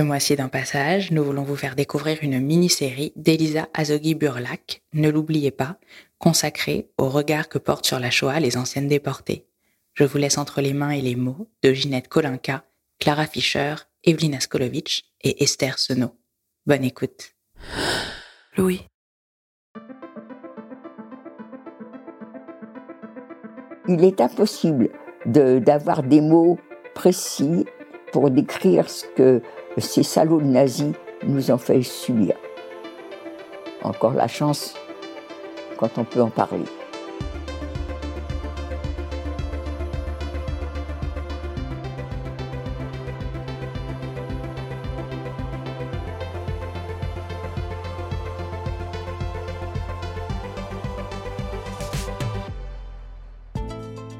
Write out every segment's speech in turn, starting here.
Ce mois-ci dans Passage, nous voulons vous faire découvrir une mini-série d'Elisa Azoghi Burlak, ne l'oubliez pas, consacrée au regard que portent sur la Shoah les anciennes déportées. Je vous laisse entre les mains et les mots de Ginette Kolinka, Clara Fischer, Evelina Skolovitch et Esther Senot. Bonne écoute. Louis. Il est impossible d'avoir des mots précis pour décrire ce que ces salauds nazis nous ont fait subir. Encore la chance quand on peut en parler.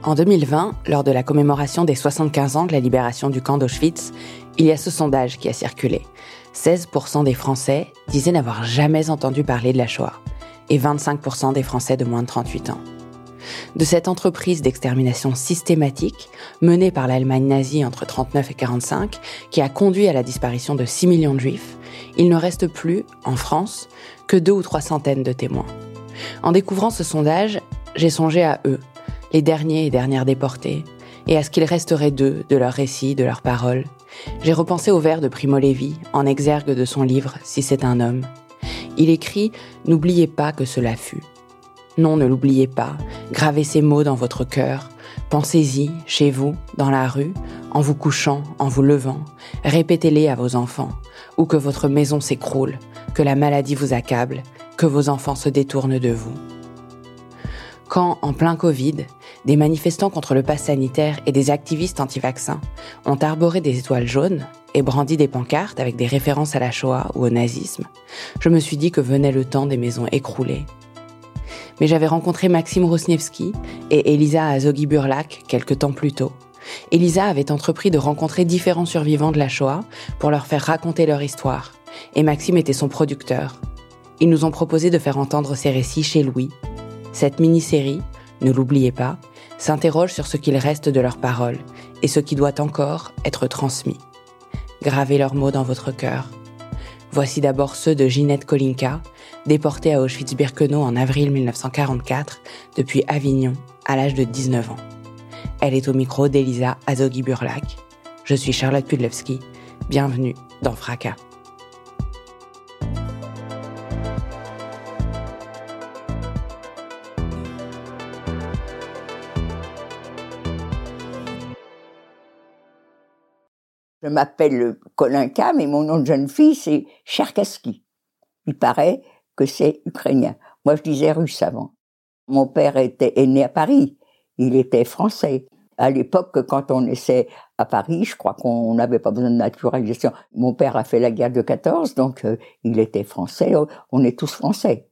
En 2020, lors de la commémoration des 75 ans de la libération du camp d'Auschwitz, il y a ce sondage qui a circulé. 16% des Français disaient n'avoir jamais entendu parler de la Shoah et 25% des Français de moins de 38 ans. De cette entreprise d'extermination systématique menée par l'Allemagne nazie entre 39 et 45, qui a conduit à la disparition de 6 millions de juifs, il ne reste plus, en France, que deux ou trois centaines de témoins. En découvrant ce sondage, j'ai songé à eux, les derniers et dernières déportés, et à ce qu'il resterait d'eux, de leurs récits, de leurs paroles. J'ai repensé au vers de Primo Levi, en exergue de son livre Si c'est un homme. Il écrit N'oubliez pas que cela fut. Non, ne l'oubliez pas. Gravez ces mots dans votre cœur. Pensez-y, chez vous, dans la rue, en vous couchant, en vous levant. Répétez-les à vos enfants. Ou que votre maison s'écroule, que la maladie vous accable, que vos enfants se détournent de vous. Quand, en plein Covid, des manifestants contre le pass sanitaire et des activistes anti-vaccins ont arboré des étoiles jaunes et brandi des pancartes avec des références à la Shoah ou au nazisme, je me suis dit que venait le temps des maisons écroulées. Mais j'avais rencontré Maxime Rosniewski et Elisa Azoghi Burlak quelques temps plus tôt. Elisa avait entrepris de rencontrer différents survivants de la Shoah pour leur faire raconter leur histoire, et Maxime était son producteur. Ils nous ont proposé de faire entendre ces récits chez Louis. Cette mini-série, ne l'oubliez pas, s'interrogent sur ce qu'il reste de leurs paroles et ce qui doit encore être transmis. Gravez leurs mots dans votre cœur. Voici d'abord ceux de Ginette Kolinka, déportée à Auschwitz-Birkenau en avril 1944 depuis Avignon à l'âge de 19 ans. Elle est au micro d'Elisa Azoghi-Burlak. Je suis Charlotte Pudlewski. Bienvenue dans Fracas. M'appelle Kolinka, mais mon nom de jeune fille, c'est Cherkaski. Il paraît que c'est ukrainien. Moi, je disais russe avant. Mon père était est né à Paris. Il était français. À l'époque, quand on naissait à Paris, je crois qu'on n'avait pas besoin de naturalisation. Mon père a fait la guerre de 14, donc euh, il était français. On est tous français.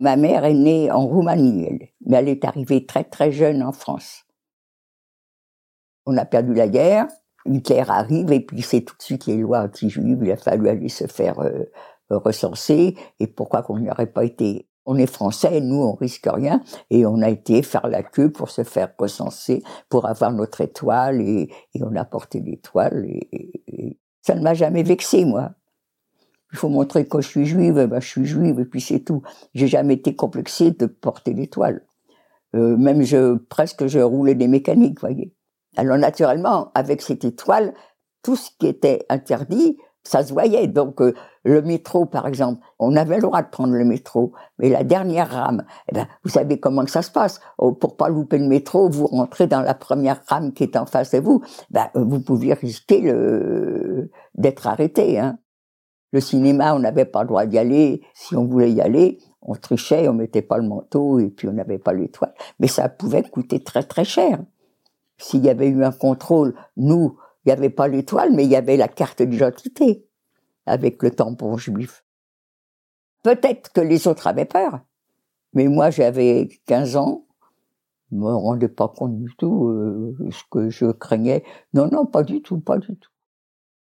Ma mère est née en Roumanie, mais elle est arrivée très très jeune en France. On a perdu la guerre. Hitler arrive et puis c'est tout de suite les lois anti-juives, il a fallu aller se faire euh, recenser et pourquoi qu'on n'y aurait pas été on est français, nous on risque rien et on a été faire la queue pour se faire recenser, pour avoir notre étoile et, on a porté l'étoile et, ça ne m'a jamais vexé moi. Il faut montrer que je suis juive, ben je suis juive et puis c'est tout. J'ai jamais été complexée de porter l'étoile. Euh, même je presque je roulais des mécaniques, voyez. Alors naturellement, avec cette étoile, tout ce qui était interdit, ça se voyait. Donc euh, le métro, par exemple, on avait le droit de prendre le métro, mais la dernière rame, eh ben, vous savez comment ça se passe. Oh, pour pas louper le métro, vous rentrez dans la première rame qui est en face de vous. Ben, vous pouviez risquer le... d'être arrêté. Hein. Le cinéma, on n'avait pas le droit d'y aller. Si on voulait y aller, on trichait, on mettait pas le manteau et puis on n'avait pas l'étoile. Mais ça pouvait coûter très très cher. S'il y avait eu un contrôle, nous, il n'y avait pas l'étoile, mais il y avait la carte d'identité avec le tampon juif. Peut-être que les autres avaient peur, mais moi j'avais 15 ans, je me rendais pas compte du tout euh, ce que je craignais. Non, non, pas du tout, pas du tout.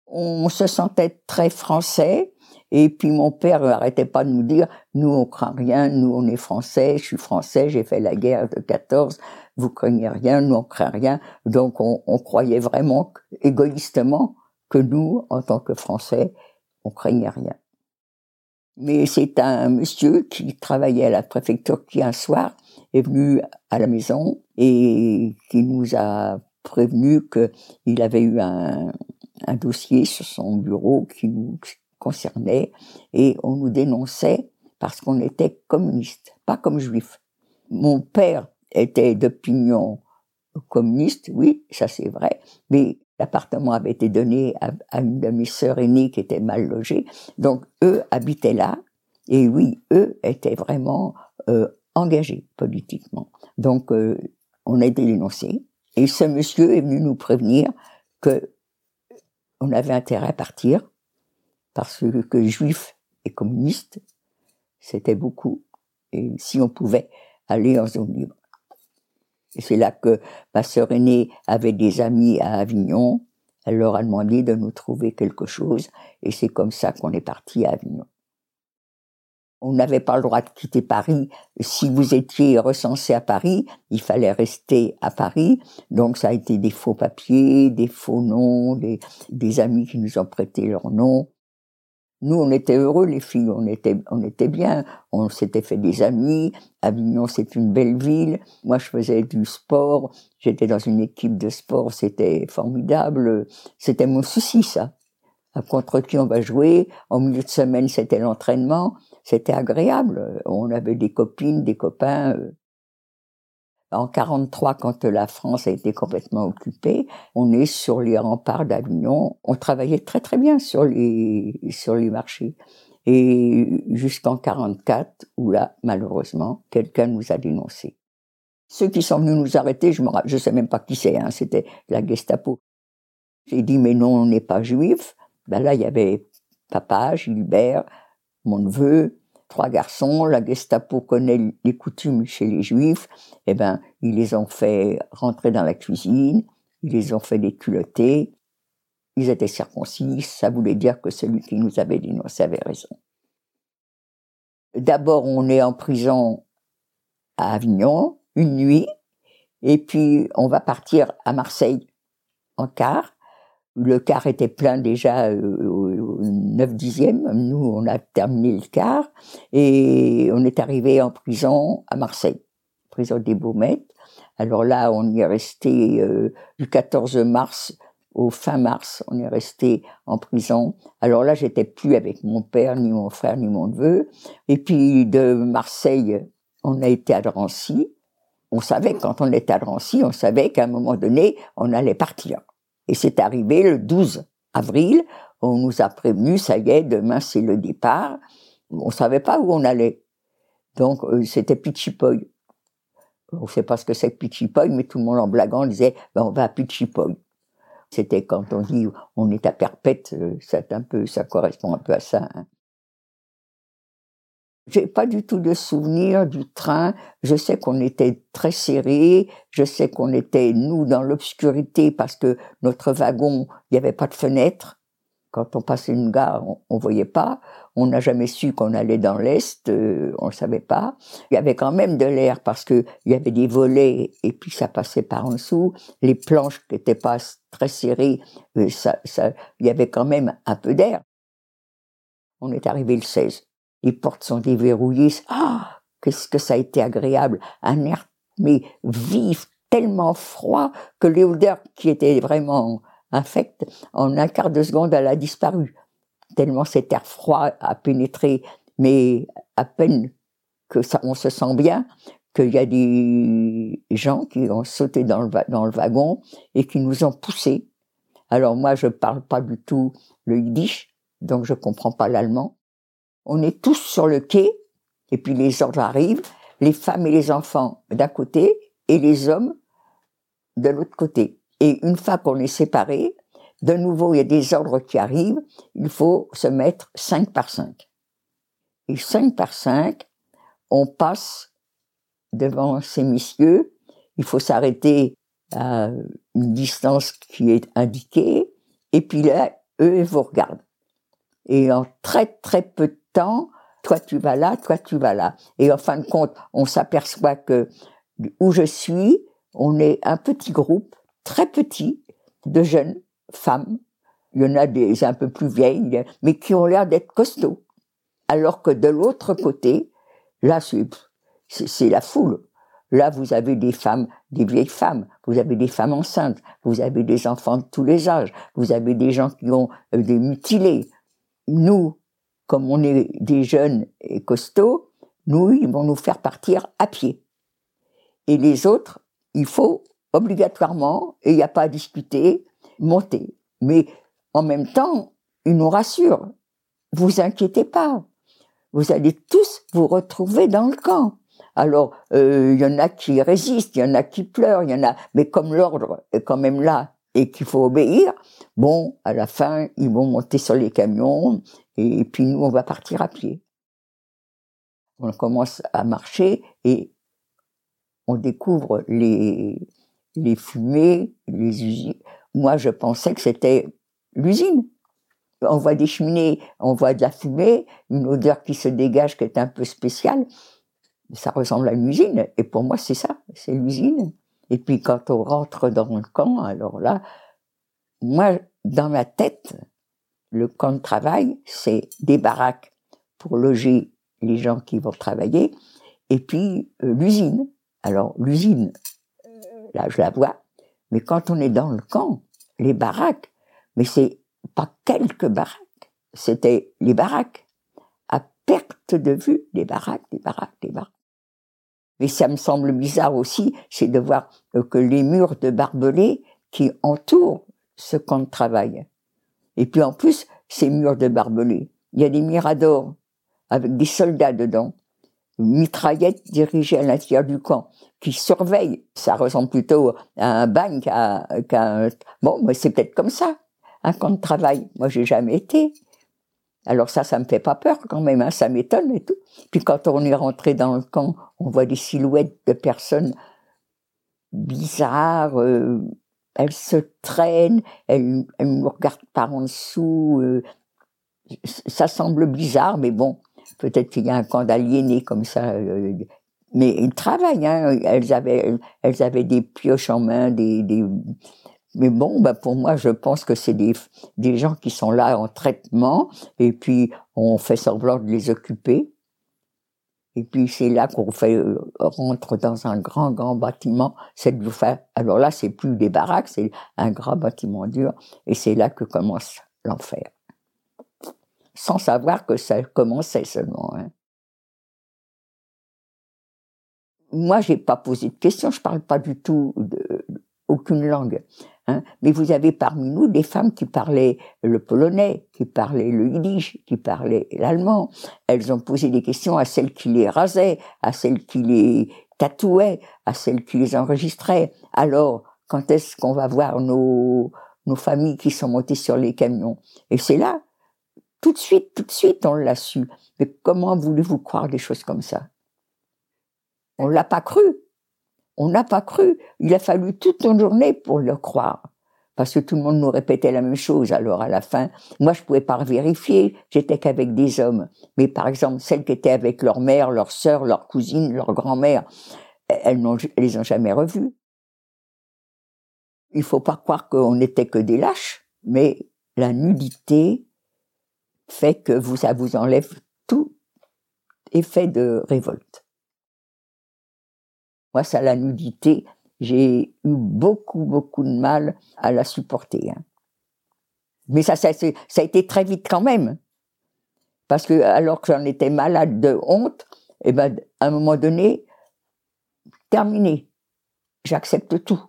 On se sentait très français, et puis mon père n'arrêtait pas de nous dire, nous on craint rien, nous on est français, je suis français, j'ai fait la guerre de 14, vous craignez rien, nous on craint rien. Donc on, croyait vraiment, égoïstement, que nous, en tant que Français, on craignait rien. Mais c'est un monsieur qui travaillait à la préfecture qui un soir est venu à la maison et qui nous a prévenu qu'il avait eu un, un dossier sur son bureau qui nous concernait et on nous dénonçait parce qu'on était communiste, pas comme juif. Mon père était d'opinion communiste, oui, ça c'est vrai, mais l'appartement avait été donné à, une de mes sœurs aînées qui était mal logée, donc eux habitaient là, et oui, eux étaient vraiment euh, engagés politiquement. Donc euh, on a été dénoncés, et ce monsieur est venu nous prévenir que on avait intérêt à partir, parce que juifs et communistes, c'était beaucoup, et si on pouvait aller en zone libre. C'est là que ma sœur aînée avait des amis à Avignon. Elle leur a demandé de nous trouver quelque chose. Et c'est comme ça qu'on est parti à Avignon. On n'avait pas le droit de quitter Paris. Si vous étiez recensé à Paris, il fallait rester à Paris. Donc ça a été des faux papiers, des faux noms, des, des amis qui nous ont prêté leurs noms. Nous, on était heureux, les filles, on était, on était bien, on s'était fait des amis. Avignon, c'est une belle ville. Moi, je faisais du sport, j'étais dans une équipe de sport, c'était formidable. C'était mon souci, ça. À contre qui on va jouer. En milieu de semaine, c'était l'entraînement. C'était agréable. On avait des copines, des copains. En 43, quand la France a été complètement occupée, on est sur les remparts d'Avignon. On travaillait très très bien sur les sur les marchés. Et jusqu'en 44, où là, malheureusement, quelqu'un nous a dénoncés. Ceux qui sont venus nous arrêter, je ne sais même pas qui c'est, hein, c'était la Gestapo. J'ai dit, mais non, on n'est pas juif. Ben là, il y avait papa, Gilbert, mon neveu, trois garçons, la Gestapo connaît les coutumes chez les Juifs, eh ben, ils les ont fait rentrer dans la cuisine, ils les ont fait déculotter, ils étaient circoncis, ça voulait dire que celui qui nous avait dénoncé avait raison. D'abord, on est en prison à Avignon, une nuit, et puis on va partir à Marseille en car, le car était plein déjà euh, 9 dixième. Nous, on a terminé le car et on est arrivé en prison à Marseille, prison des Baumettes. Alors là, on y est resté euh, du 14 mars au fin mars, on est resté en prison. Alors là, j'étais plus avec mon père, ni mon frère, ni mon neveu. Et puis de Marseille, on a été à Drancy. On savait, quand on était à Drancy, on savait qu'à un moment donné, on allait partir. Et c'est arrivé le 12 avril, on nous a prévenu, ça y est, demain c'est le départ. On savait pas où on allait. Donc euh, c'était Pichipoy. On sait pas ce que c'est que Pichipoy, mais tout le monde en blaguant disait ben, on va à Pichipoy. C'était quand on dit on est à Perpète, euh, c'est un peu, ça correspond un peu à ça. Hein. J'ai pas du tout de souvenir du train. Je sais qu'on était très serré. Je sais qu'on était nous dans l'obscurité parce que notre wagon, il n'y avait pas de fenêtre. Quand on passait une gare, on, voyait pas. On n'a jamais su qu'on allait dans l'est. Euh, on ne savait pas. Il y avait quand même de l'air parce que il y avait des volets et puis ça passait par en dessous. Les planches qui n'étaient pas très serrées, euh, ça, ça, il y avait quand même un peu d'air. On est arrivé le 16 les portes sont déverrouillées. Ah, qu'est-ce que ça a été agréable, un air mais vif, tellement froid que l'odeur qui était vraiment infecte, en un quart de seconde, elle a disparu. Tellement cet air froid a pénétré, mais à peine que ça, on se sent bien, qu'il y a des gens qui ont sauté dans le, wagon et qui nous ont poussés. Alors moi, je parle pas du tout le yiddish, donc je comprends pas l'allemand. On est tous sur le quai, et puis les ordres arrivent, les femmes et les enfants d'un côté, et les hommes de l'autre côté. Et une fois qu'on est séparés, de nouveau, il y a des ordres qui arrivent, il faut se mettre 5 par 5. Et 5 par 5, on passe devant ces messieurs, il faut s'arrêter à une distance qui est indiquée, et puis là, eux, ils vous regardent. Et en très très peu de temps, toi tu vas là, toi tu vas là. Et en fin de compte, on s'aperçoit que où je suis, on est un petit groupe, très petit, de jeunes femmes, Il y en a des un peu plus vieilles, mais qui ont l'air d'être costauds. Alors que de l'autre côté, là, c'est la foule. Là, vous avez des femmes, des vieilles femmes, vous avez des femmes enceintes, vous avez des enfants de tous les âges, vous avez des gens qui ont euh, des mutilés. Nous, comme on est des jeunes et costauds, nous, ils vont nous faire partir à pied. Et les autres, il faut obligatoirement, et il n'y a pas à discuter, monter. Mais en même temps, ils nous rassurent. Vous inquiétez pas. Vous allez tous vous retrouver dans le camp. Alors, euh, il y en a qui résistent, il y en a qui pleurent, il y en a, mais comme l'ordre est quand même là et qu'il faut obéir, bon, à la fin, ils vont monter sur les camions et puis nous, on va partir à pied. On commence à marcher et on découvre les, les fumées, les usines. Moi, je pensais que c'était l'usine. On voit des cheminées, on voit de la fumée, une odeur qui se dégage qui est un peu spéciale. Ça ressemble à une usine. Et pour moi, c'est ça, c'est l'usine. Et puis quand on rentre dans le camp, alors là, moi, dans ma tête, le camp de travail, c'est des baraques pour loger les gens qui vont travailler, et puis euh, l'usine. Alors l'usine, là je la vois, mais quand on est dans le camp, les baraques, mais c'est pas quelques baraques, c'était les baraques. À perte de vue, des baraques, des baraques, des baraques. Mais ça me semble bizarre aussi, c'est de voir que les murs de barbelés qui entourent ce camp de travail. Et puis en plus, ces murs de barbelés, il y a des miradors avec des soldats dedans, mitraillettes dirigées à l'intérieur du camp qui surveille. Ça ressemble plutôt à un bagne qu'à, qu'à bon, mais c'est peut-être comme ça, un camp de travail. Moi, j'ai jamais été. Alors ça, ça me fait pas peur quand même, hein, ça m'étonne et tout. Puis quand on est rentré dans le camp, on voit des silhouettes de personnes bizarres. Euh, elles se traînent, elles, elles me regardent par en dessous. Euh, ça semble bizarre, mais bon, peut-être qu'il y a un camp d'aliénés comme ça, euh, mais ils travaillent. Hein. Elles avaient, elles avaient des pioches en main, des, des... mais bon, bah pour moi, je pense que c'est des, des gens qui sont là en traitement, et puis on fait semblant de les occuper. Et puis c'est là qu'on fait euh, rentre dans un grand grand bâtiment. Faire. Alors là, c'est plus des baraques, c'est un grand bâtiment dur, et c'est là que commence l'enfer. Sans savoir que ça commençait seulement. Hein. moi, j'ai pas posé de questions, je parle pas du tout de, aucune langue. Hein, mais vous avez parmi nous des femmes qui parlaient le polonais, qui parlaient le yiddish, qui parlaient l'allemand. Elles ont posé des questions à celles qui les rasaient, à celles qui les tatouaient, à celles qui les enregistraient. Alors, quand est-ce qu'on va voir nos, nos familles qui sont montées sur les camions? Et c'est là, tout de suite, tout de suite, on l'a su. Mais comment voulez-vous croire des choses comme ça? On l'a pas cru. On n'a pas cru. Il a fallu toute une journée pour le croire. Parce que tout le monde nous répétait la même chose. Alors à la fin, moi je pouvais pas vérifier. J'étais qu'avec des hommes. Mais par exemple, celles qui étaient avec leur mère, leur sœur, leur cousine, leur grand-mère, elles, ne les ont jamais revues. Il faut pas croire qu'on n'était que des lâches, mais la nudité fait que ça vous enlève tout effet de révolte. Moi, ça, la nudité, j'ai eu beaucoup, beaucoup de mal à la supporter. Hein. Mais ça, ça, ça a été très vite quand même. Parce que, alors que j'en étais malade de honte, et eh ben, à un moment donné, terminé. J'accepte tout.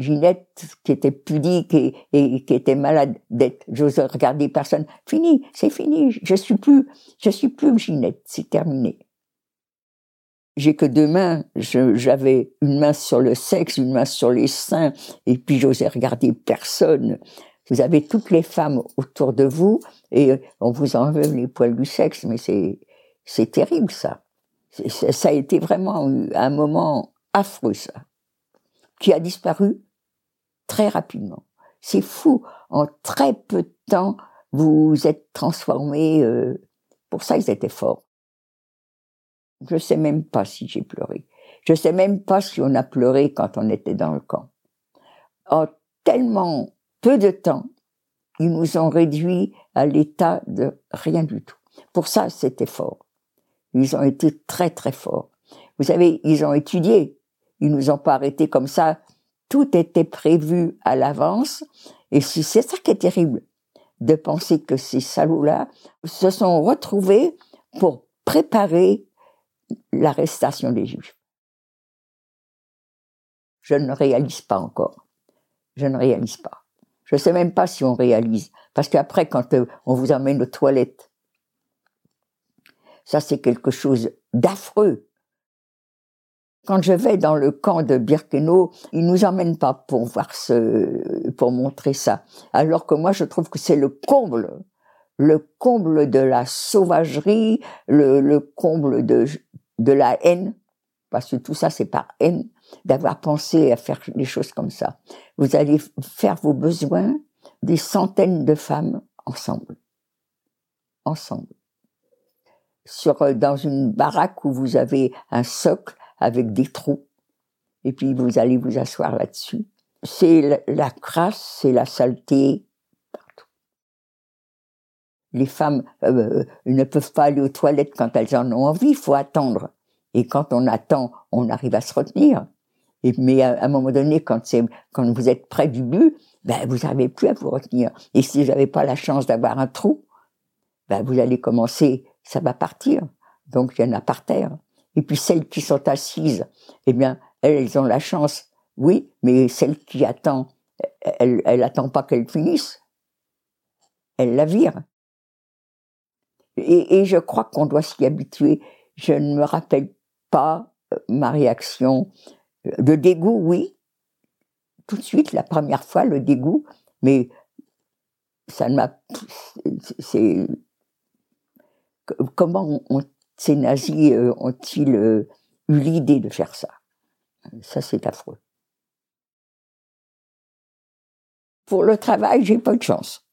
Ginette, qui était pudique et, qui était malade d'être, j'ose regarder personne. Fini, c'est fini. Je suis plus, je suis plus Ginette. C'est terminé j'ai que deux mains. J'avais une main sur le sexe, une main sur les seins, et puis j'osais regarder personne. Vous avez toutes les femmes autour de vous, et on vous enlève les poils du sexe, mais c'est c'est terrible ça. Ça a été vraiment un moment affreux ça, qui a disparu très rapidement. C'est fou. En très peu de temps, vous êtes transformé. Euh, pour ça, ils étaient forts. Je sais même pas si j'ai pleuré. Je sais même pas si on a pleuré quand on était dans le camp. En tellement peu de temps, ils nous ont réduits à l'état de rien du tout. Pour ça, c'était fort. Ils ont été très très forts. Vous savez, ils ont étudié. Ils nous ont pas arrêtés comme ça. Tout était prévu à l'avance. Et c'est ça qui est terrible, de penser que ces salauds-là se sont retrouvés pour préparer l'arrestation des Juifs. Je ne réalise pas encore. Je ne réalise pas. Je ne sais même pas si on réalise. Parce qu'après, quand euh, on vous emmène aux toilettes, ça c'est quelque chose d'affreux. Quand je vais dans le camp de Birkenau, ils nous emmènent pas pour voir ce, pour montrer ça. Alors que moi, je trouve que c'est le comble, le comble de la sauvagerie, le, le comble de, de la haine, parce que tout ça c'est par haine, d'avoir pensé à faire des choses comme ça. Vous allez faire vos besoins des centaines de femmes ensemble. Ensemble. Sur, dans une baraque où vous avez un socle avec des trous. Et puis vous allez vous asseoir là-dessus. C'est la, crasse, c'est la saleté partout. Les femmes euh, ne peuvent pas aller aux toilettes quand elles en ont envie, il faut attendre. Et quand on attend, on arrive à se retenir. Et, mais à, un moment donné, quand, vous êtes près du but, ben, vous n'avez plus à vous retenir. Et si vous n'avez pas la chance d'avoir un trou, ben, vous allez commencer, ça va partir. Donc il y en a par terre. Et puis celles qui sont assises, eh bien, elles, ont la chance, oui, mais celle qui attend, elle, elle pas qu'elle finisse. Elle la vire. Et, et je crois qu'on doit s'y habituer. Je ne me rappelle pas euh, ma réaction. De dégoût, oui. Tout de suite, la première fois, le dégoût, mais ça ne m'a. C'est. Comment on, ces nazis euh, ont-ils euh, eu l'idée de faire ça? Ça, c'est affreux. Pour le travail, j'ai pas de chance.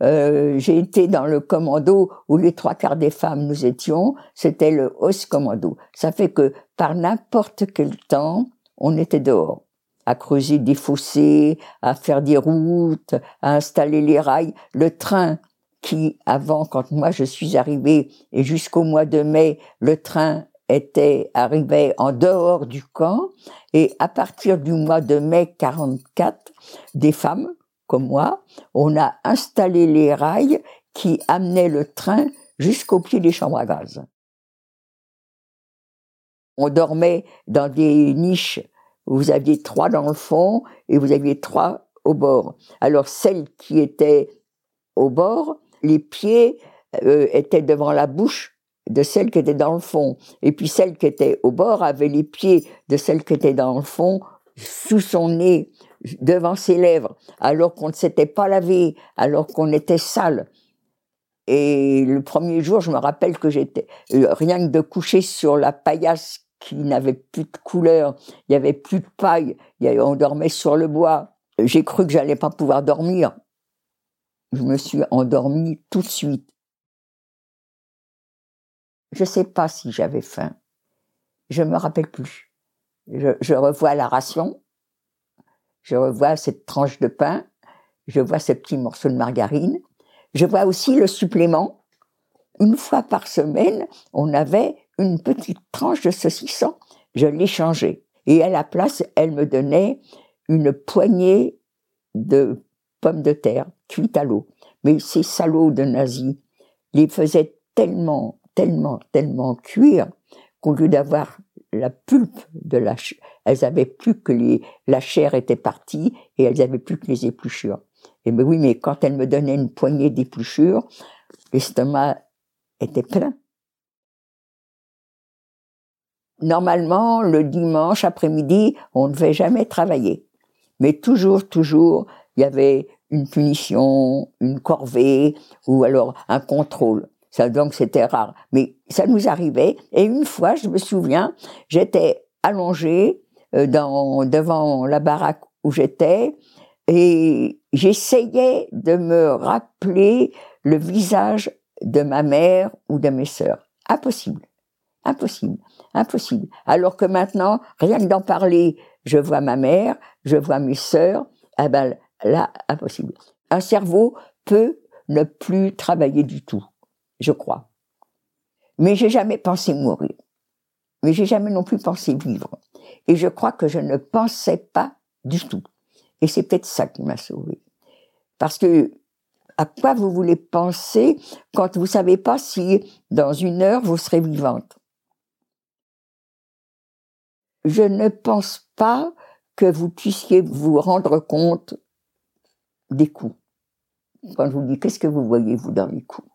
Euh, j'ai été dans le commando où les trois quarts des femmes nous étions, c'était le Os Commando. Ça fait que par n'importe quel temps, on était dehors, à creuser des fossés, à faire des routes, à installer les rails. Le train qui, avant, quand moi je suis arrivée, et jusqu'au mois de mai, le train était arrivé en dehors du camp, et à partir du mois de mai 44, des femmes comme moi, on a installé les rails qui amenaient le train jusqu'au pied des chambres à gaz. On dormait dans des niches vous aviez trois dans le fond et vous aviez trois au bord. Alors celles qui étaient au bord, les pieds euh, étaient devant la bouche de celle qui était dans le fond. Et puis celle qui était au bord avait les pieds de celle qui était dans le fond sous son nez, devant ses lèvres, alors qu'on ne s'était pas lavé, alors qu'on était sale. Et le premier jour, je me rappelle que j'étais euh, rien que de coucher sur la paillasse qui n'avait plus de couleur, il y avait plus de paille, on dormait sur le bois. J'ai cru que j'allais pas pouvoir dormir je me suis endormie tout de suite. Je ne sais pas si j'avais faim. Je me rappelle plus. Je, revois la ration. Je revois cette tranche de pain. Je vois ce petit morceau de margarine. Je vois aussi le supplément. Une fois par semaine, on avait une petite tranche de saucisson. Je l'échangeais. Et à la place, elle me donnait une poignée de pommes de terre cuites à l'eau. Mais ces salauds de nazis les faisaient tellement, tellement, tellement cuire qu'au lieu d'avoir la pulpe de la elles avaient plus que les, la chair était partie et elles avaient plus que les épluchures. Et ben oui, mais quand elles me donnaient une poignée d'épluchures, l'estomac était plein. Normalement, le dimanche après-midi, on ne devait jamais travailler. Mais toujours, toujours, il y avait une punition, une corvée ou alors un contrôle. Ça, donc c'était rare. Mais ça nous arrivait. Et une fois, je me souviens, j'étais allongée euh, dans, devant la baraque où j'étais et j'essayais de me rappeler le visage de ma mère ou de mes sœurs. Impossible. Impossible. Impossible. Alors que maintenant, rien que d'en parler, je vois ma mère, je vois mes sœurs, ah ben, là, impossible. Un cerveau peut ne plus travailler du tout, je crois. Mais j'ai jamais pensé mourir. Mais j'ai jamais non plus pensé vivre. Et je crois que je ne pensais pas du tout. Et c'est peut-être ça qui m'a sauvée. Parce que à quoi vous voulez penser quand vous savez pas si dans une heure vous serez vivante? Je ne pense pas que vous puissiez vous rendre compte des coups. Quand je vous dis qu'est-ce que vous voyez vous dans les coups?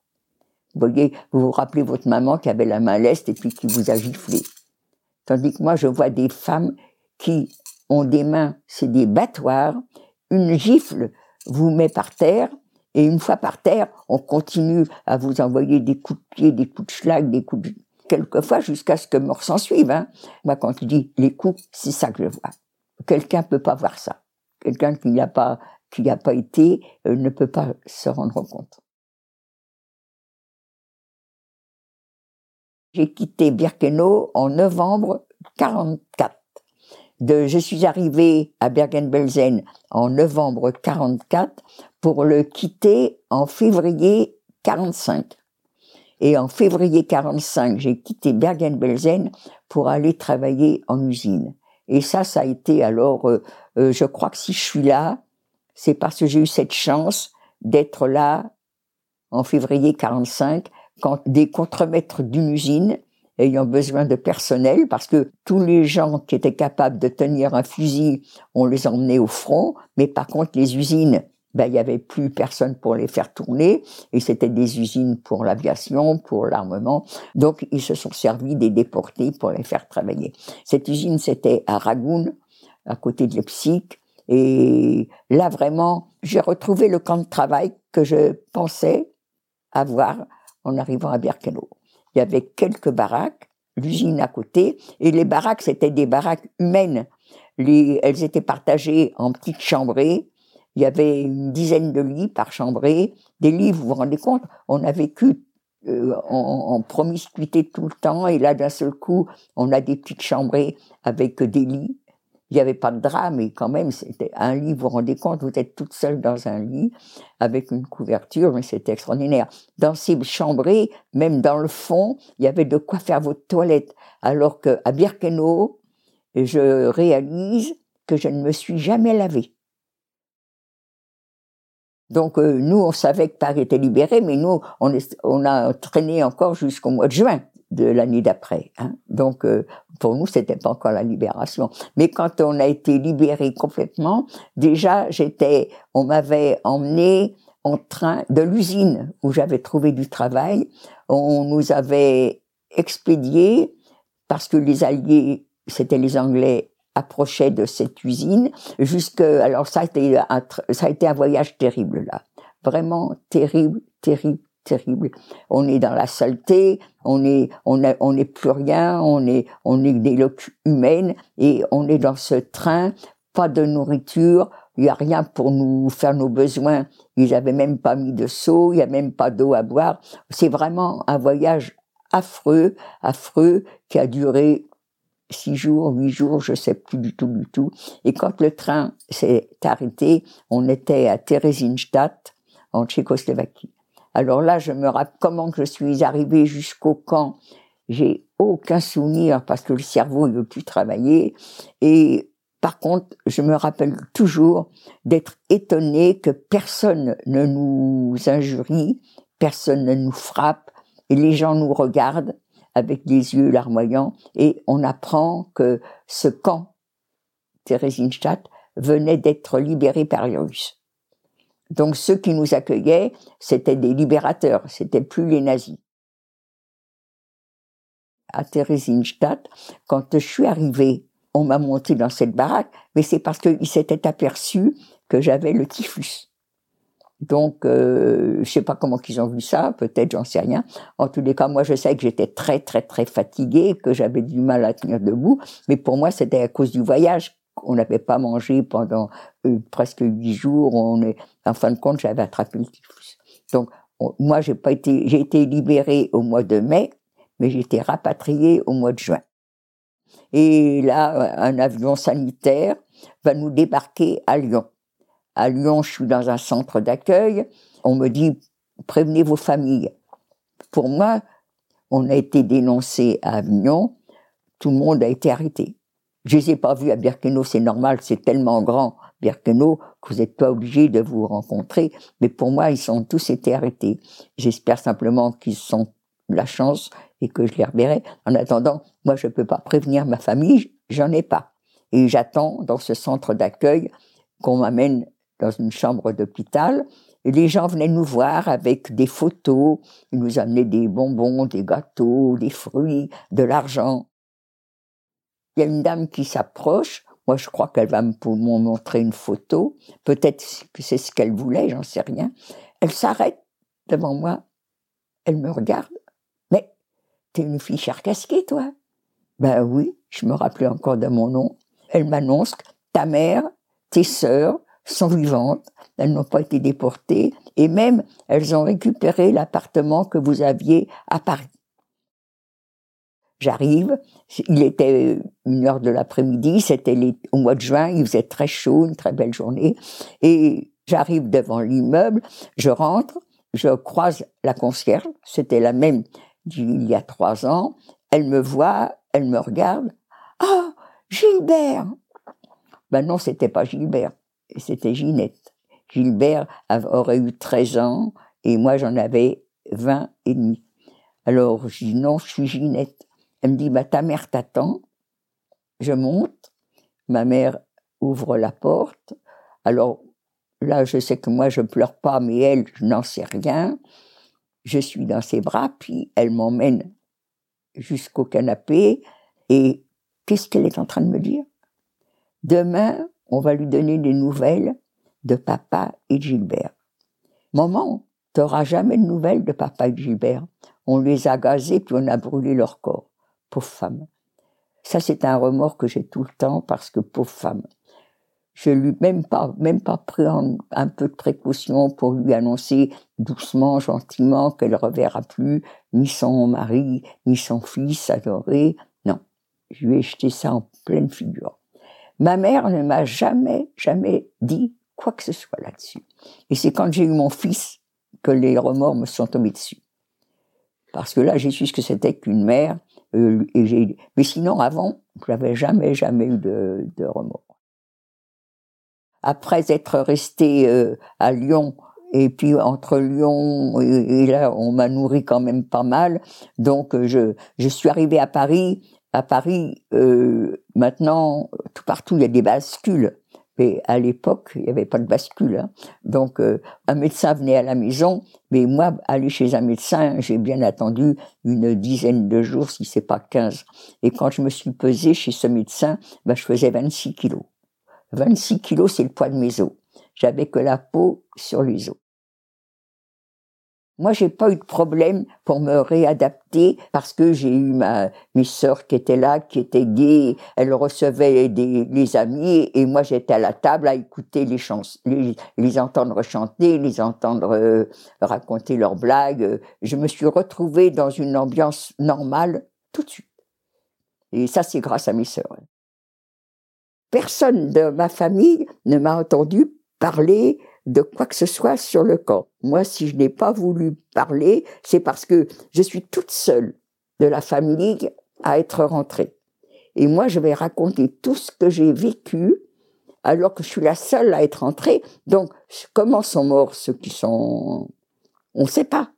Vous voyez, vous vous rappelez votre maman qui avait la main leste et puis qui vous a giflé. Tandis que moi je vois des femmes qui ont des mains, c'est des battoirs, une gifle vous met par terre et une fois par terre, on continue à vous envoyer des coups de pied, des coups de schlag, des coups de... Quelquefois jusqu'à ce que mort s'en suive. Hein. Moi, quand tu dis les coups, c'est ça que je vois. Quelqu'un peut pas voir ça. Quelqu'un qui n'y a pas, qui n'y a pas été, euh, ne peut pas se rendre compte. J'ai quitté Birkenau en novembre 44. De, je suis arrivée à Bergen-Belsen en novembre 44 pour le quitter en février 45. Et en février 45, j'ai quitté Bergen-Belsen pour aller travailler en usine. Et ça, ça a été alors, euh, euh, je crois que si je suis là, c'est parce que j'ai eu cette chance d'être là en février 45, quand des contremaîtres d'une usine ayant besoin de personnel, parce que tous les gens qui étaient capables de tenir un fusil, on les emmenait au front, mais par contre les usines, ben, il y avait plus personne pour les faire tourner, et c'était des usines pour l'aviation, pour l'armement. Donc, ils se sont servis des déportés pour les faire travailler. Cette usine, c'était à Ragoun, à côté de Leipzig, et là, vraiment, j'ai retrouvé le camp de travail que je pensais avoir en arrivant à Birkenau. Il y avait quelques baraques, l'usine à côté, et les baraques, c'était des baraques humaines. Les, elles étaient partagées en petites chambrées, il y avait une dizaine de lits par chambrée, des lits, vous vous rendez compte, on a vécu euh, en, promiscuité tout le temps, et là d'un seul coup, on a des petites chambrées avec des lits. Il n'y avait pas de drame, mais quand même, c'était un lit, vous vous rendez compte, vous êtes toute seule dans un lit, avec une couverture, mais c'était extraordinaire. Dans ces chambrées, même dans le fond, il y avait de quoi faire votre toilette. Alors qu'à Birkenau, je réalise que je ne me suis jamais lavée. Donc euh, nous, on savait que Paris était libéré, mais nous, on, on a traîné encore jusqu'au mois de juin de l'année d'après. Hein. Donc euh, pour nous, c'était pas encore la libération. Mais quand on a été libéré complètement, déjà j'étais, on m'avait emmené en train de l'usine où j'avais trouvé du travail. On nous avait expédié parce que les Alliés, c'était les Anglais approchait de cette usine jusque alors ça ça a été un voyage terrible là vraiment terrible terrible terrible on est dans la saleté on on n'est plus rien on est on est des loques humaines et on est dans ce train pas de nourriture il y a rien pour nous faire nos besoins ils avaient même pas mis de seau il y a même pas d'eau à boire c'est vraiment un voyage affreux affreux qui a duré six jours, huit jours, je sais plus du tout, du tout. Et quand le train s'est arrêté, on était à Theresienstadt, en Tchécoslovaquie. Alors là, je me rappelle comment je suis arrivé jusqu'au camp. J'ai aucun souvenir parce que le cerveau ne veut plus travailler. Et par contre, je me rappelle toujours d'être étonné que personne ne nous injurie, personne ne nous frappe, et les gens nous regardent avec des yeux larmoyants, et on apprend que ce camp, Theresienstadt, venait d'être libéré par les Russes. Donc ceux qui nous accueillaient, c'était des libérateurs, c'était plus les nazis. À Theresienstadt, quand je suis arrivé, on m'a monté dans cette baraque, mais c'est parce qu'ils s'étaient aperçus que j'avais le typhus. Donc, euh, je sais pas comment qu'ils ont vu ça, peut-être, j'en sais rien. En tous les cas, moi, je sais que j'étais très, très, très fatiguée, que j'avais du mal à tenir debout. Mais pour moi, c'était à cause du voyage. On n'avait pas mangé pendant euh, presque huit jours. On est, en fin de compte, j'avais attrapé le typhus. Donc, moi, j'ai pas été, j'ai été libérée au mois de mai, mais j'ai été rapatriée au mois de juin. Et là, un avion sanitaire va nous débarquer à Lyon À Lyon, je suis dans un centre d'accueil. On me dit, prévenez vos familles. Pour moi, on a été dénoncé à Avignon. Tout le monde a été arrêté. Je les ai pas vus à Birkenau, c'est normal, c'est tellement grand, Birkenau, que vous n'êtes pas obligé de vous rencontrer. Mais pour moi, ils ont tous été arrêtés. J'espère simplement qu'ils sont la chance et que je les reverrai. En attendant, moi, je peux pas prévenir ma famille, j'en ai pas. Et j'attends dans ce centre d'accueil qu'on m'amène dans une chambre d'hôpital. Et les gens venaient nous voir avec des photos, ils nous amenaient des bonbons, des gâteaux, des fruits, de l'argent. Il y a une dame qui s'approche, moi je crois qu'elle va me montrer une photo, peut-être que c'est ce qu'elle voulait, j'en sais rien. Elle s'arrête devant moi, elle me regarde. Mais t'es une fille charcasquée, toi Ben oui, je me rappelais encore de mon nom. Elle m'annonce ta mère, tes sœurs sont vivantes, elles n'ont pas été déportées, et même elles ont récupéré l'appartement que vous aviez à Paris. J'arrive, il était une heure de l'après-midi, c'était au mois de juin, il faisait très chaud, une très belle journée, et j'arrive devant l'immeuble, je rentre, je croise la concierge, c'était la même d'il y a trois ans, elle me voit, elle me regarde, ah, Gilbert Ben non, c'était pas Gilbert, c'était Ginette. Gilbert aurait eu 13 ans et moi j'en avais 20 et demi. Alors je dis non, je suis Ginette. Elle me dit bah ta mère t'attend. Je monte, ma mère ouvre la porte. Alors là je sais que moi je pleure pas mais elle je n'en sais rien. Je suis dans ses bras puis elle m'emmène jusqu'au canapé et qu'est-ce qu'elle est en train de me dire? Demain, on va lui donner des nouvelles de papa et Gilbert. Maman, t'auras jamais de nouvelles de papa et Gilbert. On les a gazés puis on a brûlé leur corps. Pauvre femme. Ça, c'est un remords que j'ai tout le temps parce que pauvre femme. Je lui même pas, même pas pris un, peu de précaution pour lui annoncer doucement, gentiment qu'elle reverra plus ni son mari, ni son fils adoré. Non. Je lui ai jeté ça en pleine figure. Ma mère ne m'a jamais, jamais dit quoi que ce soit là-dessus. Et c'est quand j'ai eu mon fils que les remords me sont tombés dessus. Parce que là, j'ai su ce que c'était qu'une mère. Euh, mais sinon, avant, j'avais jamais, jamais eu de, remords. Après être resté euh, à Lyon, et puis entre Lyon et, là, on m'a nourri quand même pas mal. Donc, je, je suis arrivé à Paris à Paris, euh, maintenant, tout partout, il y a des bascules. Mais à l'époque, il n'y avait pas de bascule. Hein. Donc, euh, un médecin venait à la maison, mais moi, aller chez un médecin, j'ai bien attendu une dizaine de jours, si c'est pas 15. Et quand je me suis pesée chez ce médecin, ben, je faisais 26 kilos. 26 kilos, c'est le poids de mes os. J'avais que la peau sur les os. Moi, j'ai pas eu de problème pour me réadapter parce que j'ai eu ma, mes sœurs qui étaient là, qui étaient gays. Elles recevaient des, les amis et moi, j'étais à la table à écouter les chansons, les, entendre chanter, les entendre euh, raconter leurs blagues. Je me suis retrouvée dans une ambiance normale tout de suite. Et ça, c'est grâce à mes sœurs. Personne de ma famille ne m'a entendu parler de quoi que ce soit sur le camp. Moi, si je n'ai pas voulu parler, c'est parce que je suis toute seule de la famille à être rentrée. Et moi, je vais raconter tout ce que j'ai vécu alors que je suis la seule à être rentrée. Donc, comment sont morts ceux qui sont... On ne sait pas.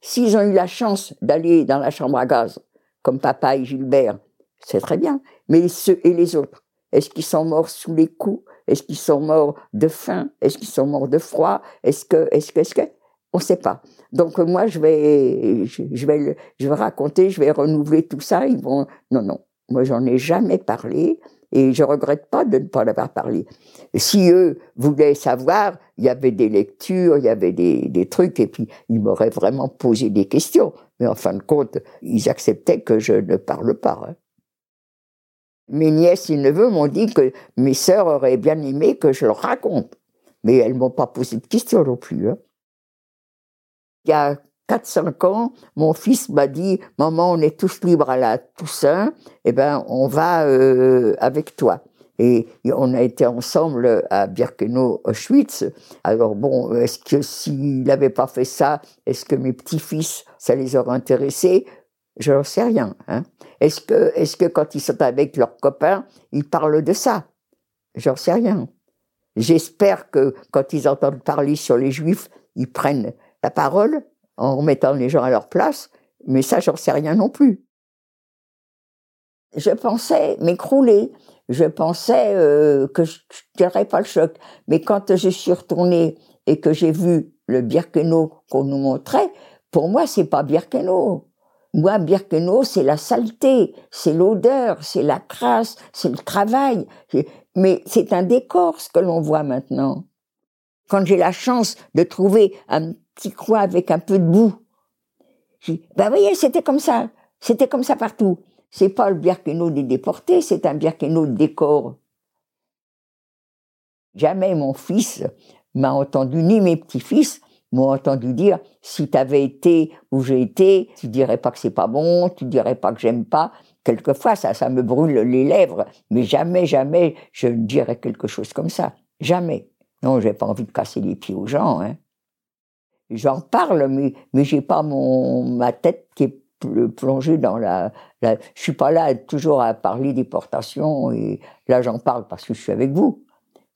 S'ils ont eu la chance d'aller dans la chambre à gaz, comme papa et Gilbert, c'est très bien. Mais ceux et les autres, est-ce qu'ils sont morts sous les coups est-ce qu'ils sont morts de faim? Est-ce qu'ils sont morts de froid? Est-ce que, est-ce que, est-ce que, on ne sait pas. Donc moi, je vais, je, vais, je vais raconter, je vais renouveler tout ça. Ils vont, non, non. Moi, j'en ai jamais parlé et je regrette pas de ne pas l'avoir parlé. Si eux voulaient savoir, il y avait des lectures, il y avait des, des trucs, et puis ils m'auraient vraiment posé des questions. Mais en fin de compte, ils acceptaient que je ne parle pas. Hein. Mes nièces et neveux m'ont dit que mes sœurs auraient bien aimé que je leur raconte. Mais elles m'ont pas posé de questions non plus. Hein. Il y a 4-5 ans, mon fils m'a dit, maman, on est tous libres à la Toussaint, eh ben, on va euh, avec toi. Et on a été ensemble à Birkenau, Auschwitz. Alors bon, est-ce que s'il n'avait pas fait ça, est-ce que mes petits-fils, ça les aurait intéressés? Je n'en sais rien. Hein. Est-ce que, est-ce que quand ils sont avec leurs copains, ils parlent de ça? J'en sais rien. J'espère que quand ils entendent parler sur les juifs, ils prennent la parole en remettant les gens à leur place, mais ça, j'en sais rien non plus. Je pensais m'écrouler, je pensais euh, que je ne pas le choc, mais quand je suis retournée et que j'ai vu le Birkenau qu'on nous montrait, pour moi, c'est pas Birkenau. Moi, Birkenau, c'est la saleté, c'est l'odeur, c'est la crasse, c'est le travail. Mais c'est un décor, ce que l'on voit maintenant. Quand j'ai la chance de trouver un petit coin avec un peu de boue, je dis, ben voyez, c'était comme ça. C'était comme ça partout. C'est pas le Birkenau des déportés, c'est un Birkenau de décor. Jamais mon fils m'a entendu, ni mes petits-fils, m'ont entendu dire si tu avais été où j'ai été, tu dirais pas que c'est pas bon, tu dirais pas que j'aime pas. Quelquefois, ça, ça me brûle les lèvres, mais jamais, jamais je ne dirais quelque chose comme ça. Jamais. Non, j'ai pas envie de casser les pieds aux gens. Hein. J'en parle, mais mais j'ai pas mon ma tête qui est plongée dans la, la. Je suis pas là toujours à parler déportation et là j'en parle parce que je suis avec vous.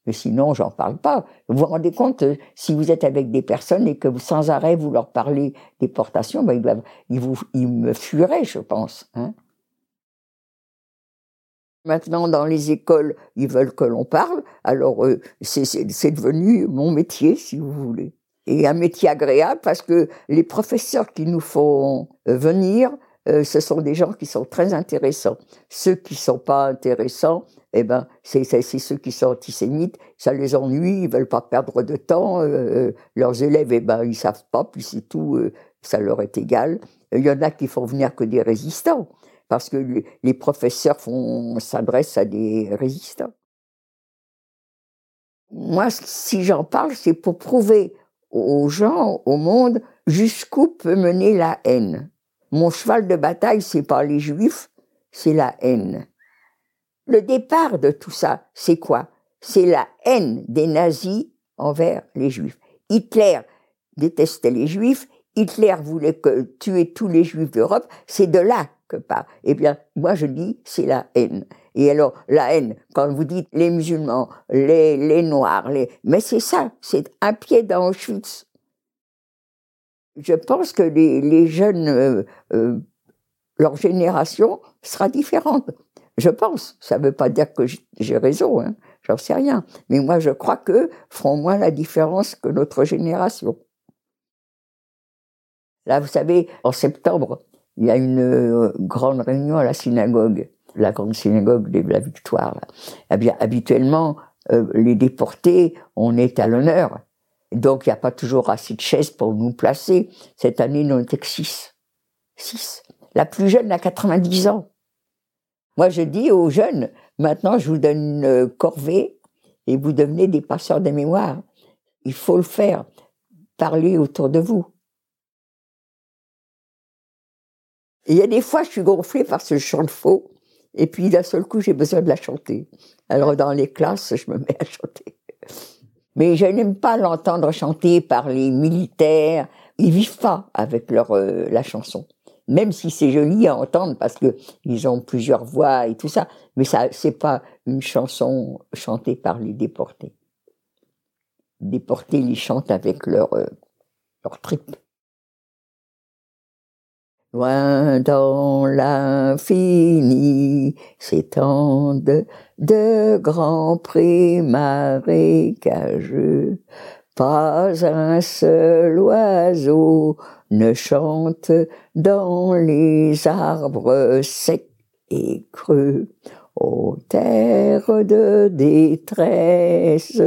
Mais sinon, j'en parle pas. Vous vous rendez compte, euh, si vous êtes avec des personnes et que sans arrêt vous leur parlez déportation, ben ils, vous, ils me fuiraient, je pense. Hein. Maintenant, dans les écoles, ils veulent que l'on parle. Alors, euh, c'est devenu mon métier, si vous voulez. Et un métier agréable parce que les professeurs qui nous font euh, venir, ce sont des gens qui sont très intéressants. Ceux qui sont pas intéressants, eh ben, c'est ceux qui sont antisémites, ça les ennuie, ils veulent pas perdre de temps. Euh, euh, leurs élèves, eh ben, ils savent pas, puis c'est tout, ça leur est égal. Il y en a qui font venir que des résistants, parce que les, les professeurs s'adressent à des résistants. Moi, si j'en parle, c'est pour prouver aux gens, au monde, jusqu'où peut mener la haine. Mon cheval de bataille, c'est pas les juifs, c'est la haine. Le départ de tout ça, c'est quoi? C'est la haine des nazis envers les juifs. Hitler détestait les juifs, Hitler voulait tuer tous les juifs d'Europe, c'est de là que part. Eh bien, moi je dis, c'est la haine. Et alors, la haine, quand vous dites les musulmans, les, les noirs, les... mais c'est ça, c'est un pied dans Auschwitz je pense que les, les jeunes, euh, euh, leur génération sera différente. Je pense. Ça ne veut pas dire que j'ai raison, hein, j'en sais rien. Mais moi, je crois que feront moins la différence que notre génération. Là, vous savez, en septembre, il y a une euh, grande réunion à la synagogue, la grande synagogue de la Victoire. Eh bien, habituellement, les déportés, on est à l'honneur. Donc, il n'y a pas toujours assez de chaises pour nous placer. Cette année, nous que six. Six. La plus jeune a 90 ans. Moi, je dis aux jeunes, maintenant, je vous donne une corvée et vous devenez des passeurs de mémoire. Il faut le faire. Parler autour de vous. il y a des fois, je suis gonflée parce que je chante faux. Et puis, d'un seul coup, j'ai besoin de la chanter. Alors, dans les classes, je me mets à chanter. Mais je n'aime pas l'entendre chanter par les militaires. Ils vivent pas avec leur euh, la chanson. Même si c'est joli à entendre parce que ils ont plusieurs voix et tout ça, mais ça c'est pas une chanson chantée par les déportés. Les déportés ils chantent avec leur euh. Loin dans l'infini s'étendent de grands prés marécageux. Pas un seul oiseau ne chante dans les arbres secs et creux. Ô terre de détresse,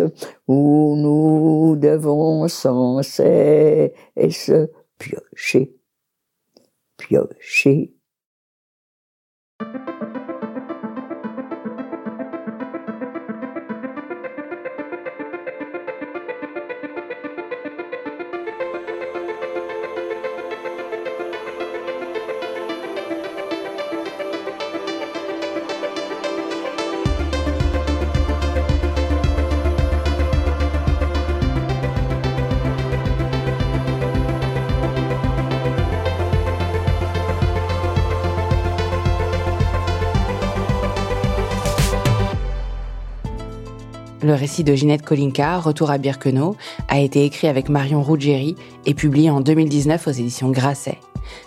où nous devons sans cesse piocher piocher. Le récit de Ginette Kolinka, Retour à Birkenau, a été écrit avec Marion Ruggieri et publié en 2019 aux éditions Grasset.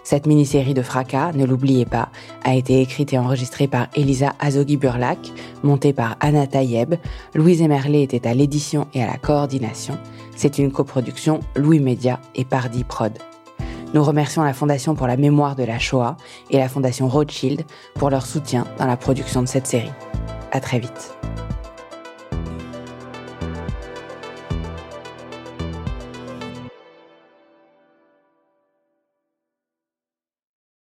Cette mini-série de fracas, ne l'oubliez pas, a été écrite et enregistrée par Elisa Azogui-Burlac, montée par Anna Tayeb. Louise Emerlet était à l'édition et à la coordination. C'est une coproduction Louis Média et Pardi Prod. Nous remercions la Fondation pour la mémoire de la Shoah et la Fondation Rothschild pour leur soutien dans la production de cette série. À très vite.